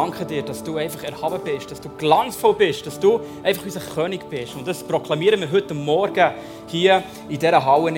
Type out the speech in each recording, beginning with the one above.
danke dir, dass du einfach erhaben bist, dass du glanzvoll bist, dass du einfach unser König bist. Und das proklamieren wir heute Morgen hier in dieser Halle.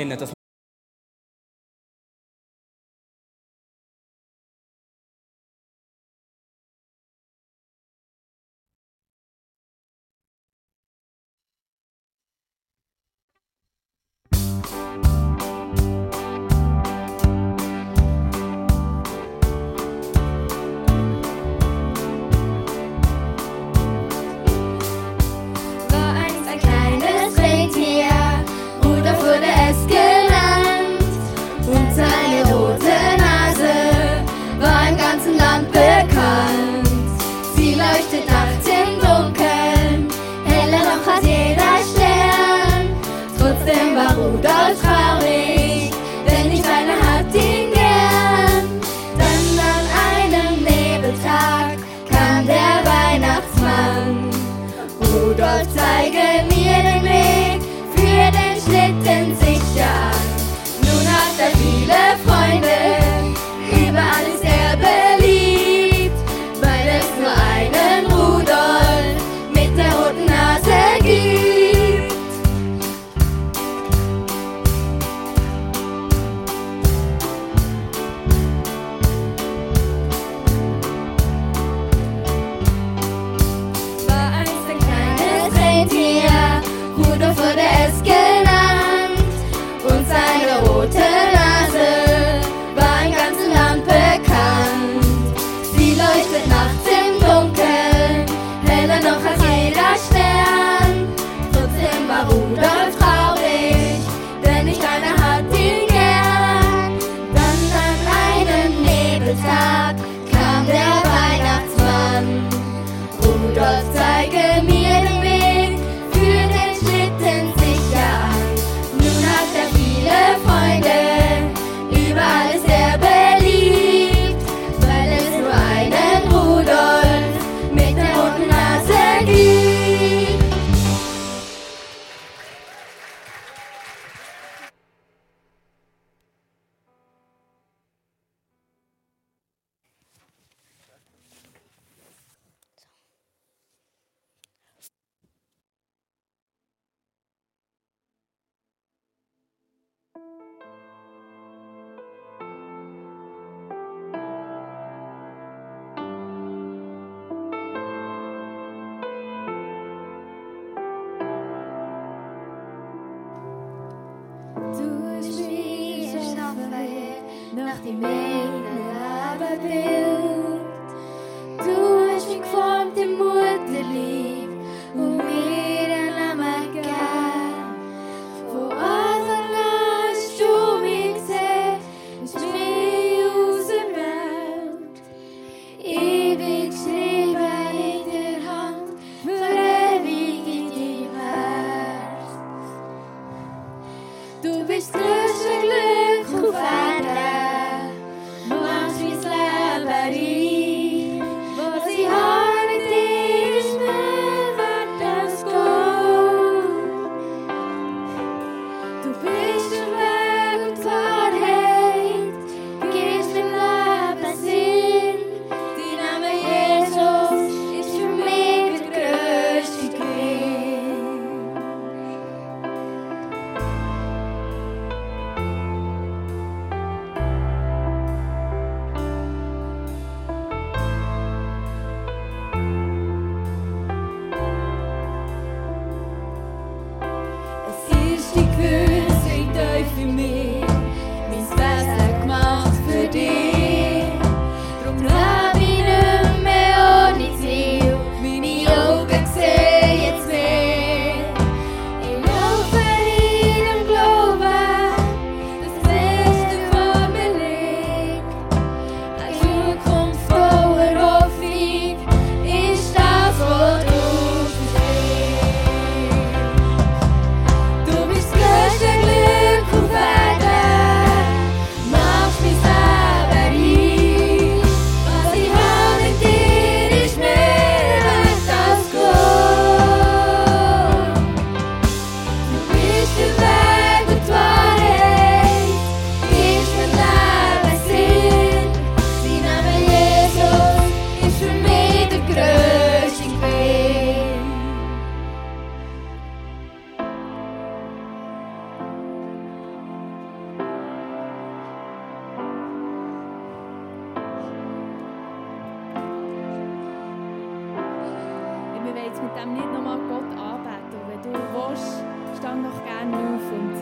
Nochmal Gott anbeten. Wenn du willst, stand noch gerne auf und,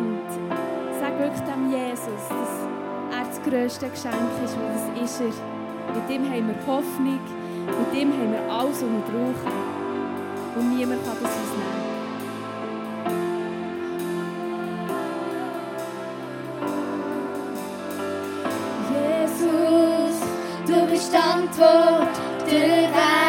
und sag wirklich dem Jesus, dass er das grösste Geschenk ist, weil das ist er. Mit ihm haben wir Hoffnung, mit ihm haben wir alles, was wir brauchen. Und niemand kann das uns nehmen. Jesus, du bist Antwort, der Weg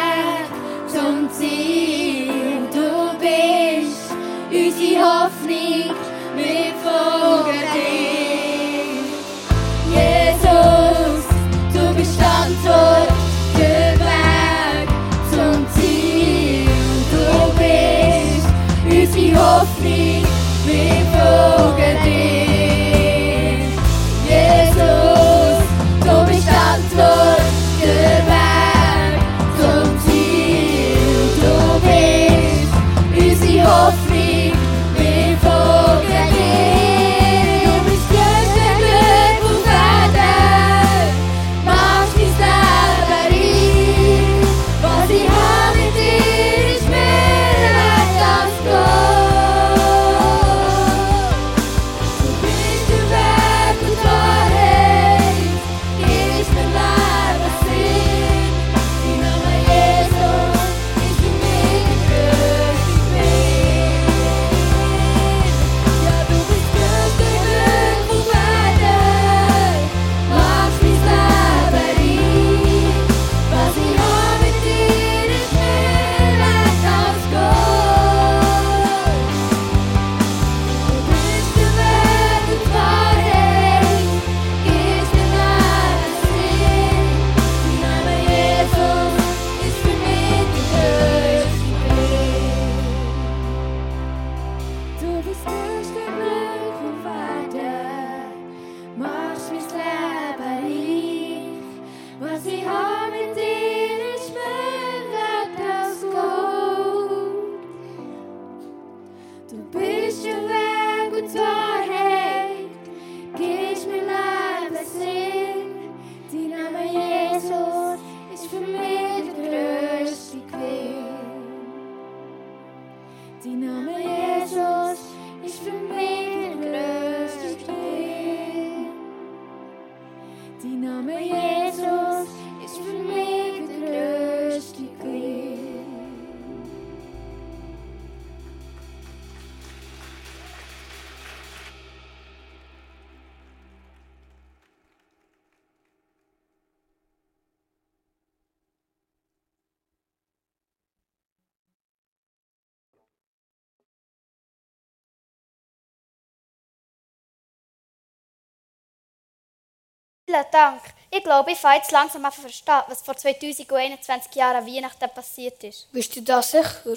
Vielen Dank. Ich glaube, ich fange jetzt langsam an zu verstehen, was vor 2021 Jahren an Weihnachten passiert ist. Bist du da sicher?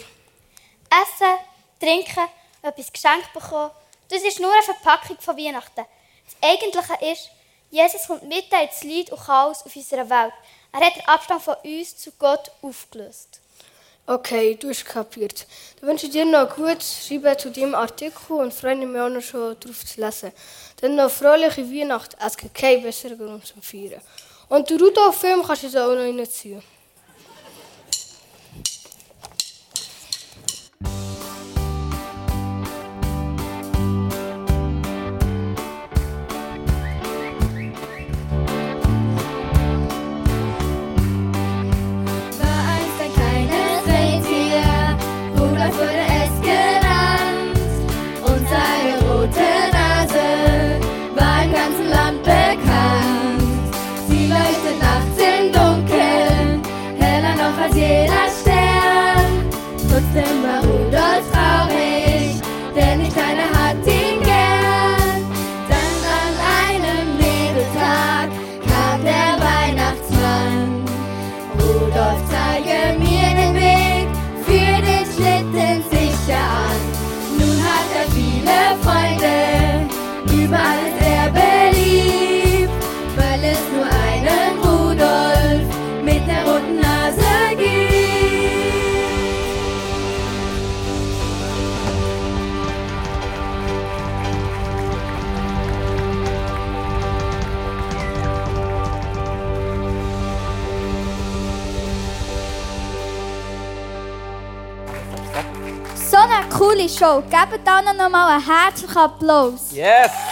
Essen, trinken, etwas geschenkt bekommen, das ist nur eine Verpackung von Weihnachten. Das Eigentliche ist, Jesus kommt mitten ins Leid und Chaos auf unserer Welt. Er hat den Abstand von uns zu Gott aufgelöst. Okay, du hast kapiert. Dann wünsche ich dir noch gut Schreiben zu deinem Artikel und freue mich auch noch schon darauf zu lesen. Dann noch fröhliche Weihnacht. Es gibt keinen besseren Grund zum Feiern. Und den Rudolf-Film kannst du jetzt auch noch reinziehen. Holy Show, Capitana normaal een haartschap bloos. Yes!